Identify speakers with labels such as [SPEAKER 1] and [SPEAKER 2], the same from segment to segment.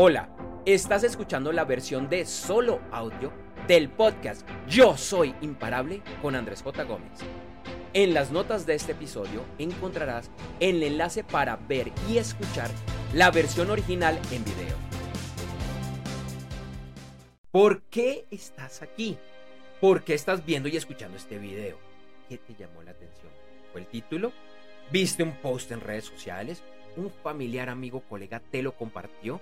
[SPEAKER 1] Hola, estás escuchando la versión de solo audio del podcast Yo Soy Imparable con Andrés J. Gómez. En las notas de este episodio encontrarás el enlace para ver y escuchar la versión original en video. ¿Por qué estás aquí? ¿Por qué estás viendo y escuchando este video? ¿Qué te llamó la atención? ¿Fue el título? ¿Viste un post en redes sociales? ¿Un familiar, amigo, colega te lo compartió?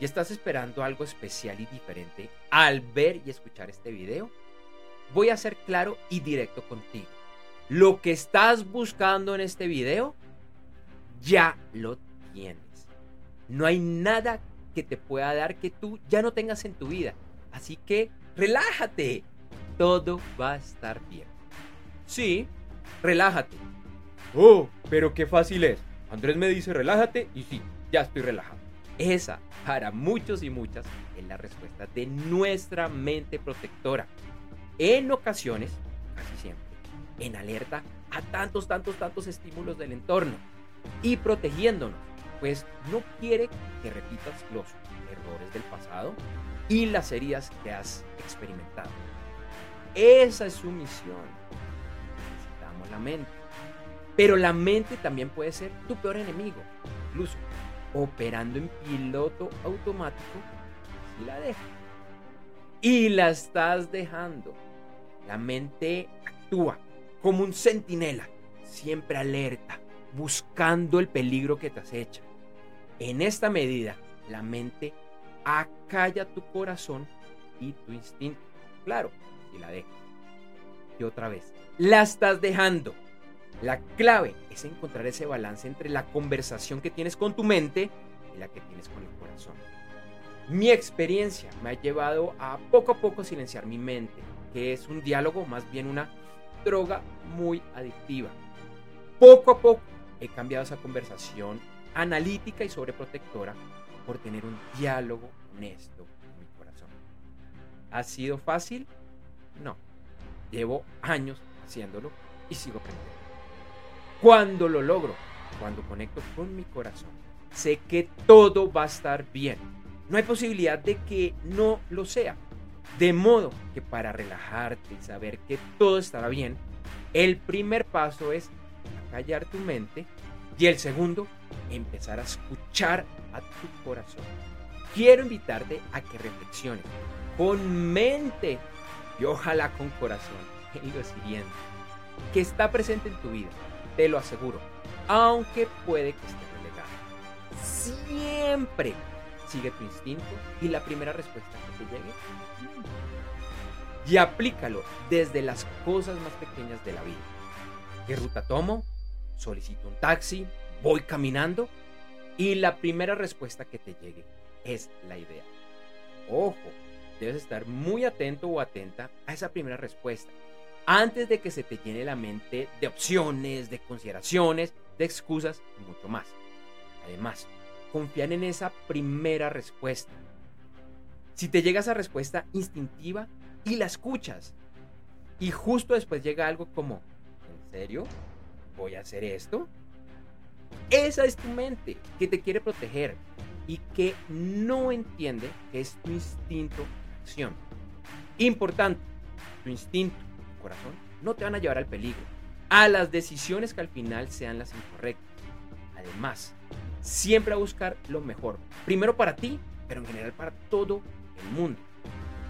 [SPEAKER 1] ¿Y estás esperando algo especial y diferente al ver y escuchar este video? Voy a ser claro y directo contigo. Lo que estás buscando en este video, ya lo tienes. No hay nada que te pueda dar que tú ya no tengas en tu vida. Así que relájate. Todo va a estar bien. Sí, relájate. Oh, pero qué fácil es. Andrés me dice relájate y sí, ya estoy relajado. Esa, para muchos y muchas, es la respuesta de nuestra mente protectora. En ocasiones, casi siempre, en alerta a tantos, tantos, tantos estímulos del entorno y protegiéndonos, pues no quiere que repitas los errores del pasado y las heridas que has experimentado. Esa es su misión. Necesitamos la mente. Pero la mente también puede ser tu peor enemigo. Incluso operando en piloto automático, si la dejas. Y la estás dejando. La mente actúa como un centinela, siempre alerta, buscando el peligro que te acecha. En esta medida, la mente acalla tu corazón y tu instinto. Claro, si la dejas. Y otra vez, la estás dejando la clave es encontrar ese balance entre la conversación que tienes con tu mente y la que tienes con el corazón. Mi experiencia me ha llevado a poco a poco silenciar mi mente, que es un diálogo, más bien una droga muy adictiva. Poco a poco he cambiado esa conversación analítica y sobreprotectora por tener un diálogo honesto con mi corazón. ¿Ha sido fácil? No. Llevo años haciéndolo y sigo aprendiendo. Cuando lo logro, cuando conecto con mi corazón, sé que todo va a estar bien. No hay posibilidad de que no lo sea. De modo que para relajarte y saber que todo estará bien, el primer paso es callar tu mente y el segundo, empezar a escuchar a tu corazón. Quiero invitarte a que reflexiones con mente y ojalá con corazón en lo siguiente, que está presente en tu vida te lo aseguro. Aunque puede que esté relegado. Siempre sigue tu instinto y la primera respuesta que te llegue. Y aplícalo desde las cosas más pequeñas de la vida. ¿Qué ruta tomo? ¿Solicito un taxi? ¿Voy caminando? Y la primera respuesta que te llegue es la idea. Ojo, debes estar muy atento o atenta a esa primera respuesta antes de que se te llene la mente de opciones, de consideraciones, de excusas y mucho más. Además, confían en esa primera respuesta. Si te llega esa respuesta instintiva y la escuchas, y justo después llega algo como, ¿en serio? ¿Voy a hacer esto? Esa es tu mente que te quiere proteger y que no entiende que es tu instinto de acción. Importante, tu instinto corazón no te van a llevar al peligro, a las decisiones que al final sean las incorrectas. Además, siempre a buscar lo mejor, primero para ti, pero en general para todo el mundo.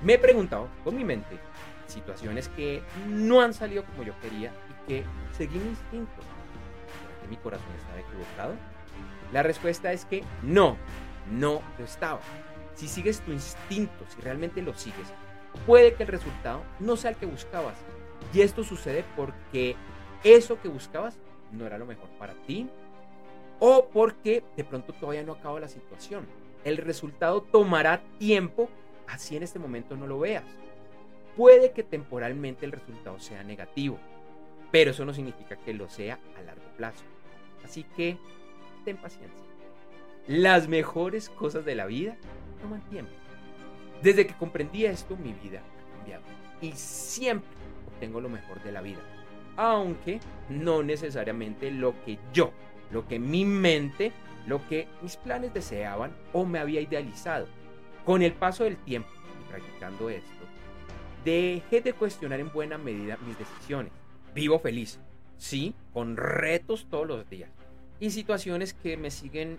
[SPEAKER 1] Me he preguntado con mi mente situaciones que no han salido como yo quería y que seguí mi instinto. ¿Será que mi corazón estaba equivocado? La respuesta es que no, no lo estaba. Si sigues tu instinto, si realmente lo sigues, puede que el resultado no sea el que buscabas, y esto sucede porque eso que buscabas no era lo mejor para ti o porque de pronto todavía no acaba la situación. El resultado tomará tiempo, así en este momento no lo veas. Puede que temporalmente el resultado sea negativo, pero eso no significa que lo sea a largo plazo. Así que ten paciencia. Las mejores cosas de la vida toman tiempo. Desde que comprendí esto, mi vida ha cambiado. Y siempre tengo lo mejor de la vida. Aunque no necesariamente lo que yo, lo que mi mente lo que mis planes deseaban o me había idealizado. Con el paso del tiempo y practicando esto, dejé de cuestionar en buena medida mis decisiones. Vivo feliz, sí, con retos todos los días y situaciones que me siguen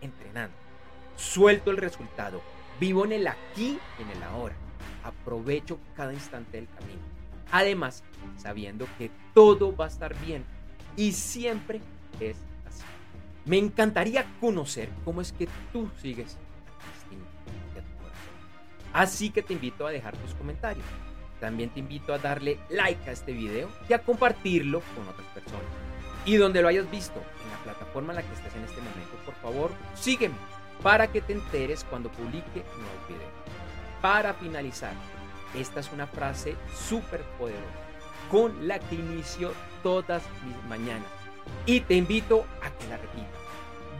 [SPEAKER 1] entrenando. Suelto el resultado, vivo en el aquí y en el ahora. Aprovecho cada instante del camino. Además, sabiendo que todo va a estar bien y siempre es así. Me encantaría conocer cómo es que tú sigues de tu corazón. Así que te invito a dejar tus comentarios. También te invito a darle like a este video y a compartirlo con otras personas. Y donde lo hayas visto, en la plataforma en la que estés en este momento, por favor, sígueme para que te enteres cuando publique nuevos videos. Para finalizar, esta es una frase súper poderosa con la que inicio todas mis mañanas. Y te invito a que la repitas.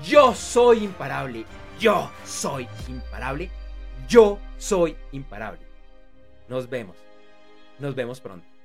[SPEAKER 1] Yo soy imparable. Yo soy imparable. Yo soy imparable. Nos vemos. Nos vemos pronto.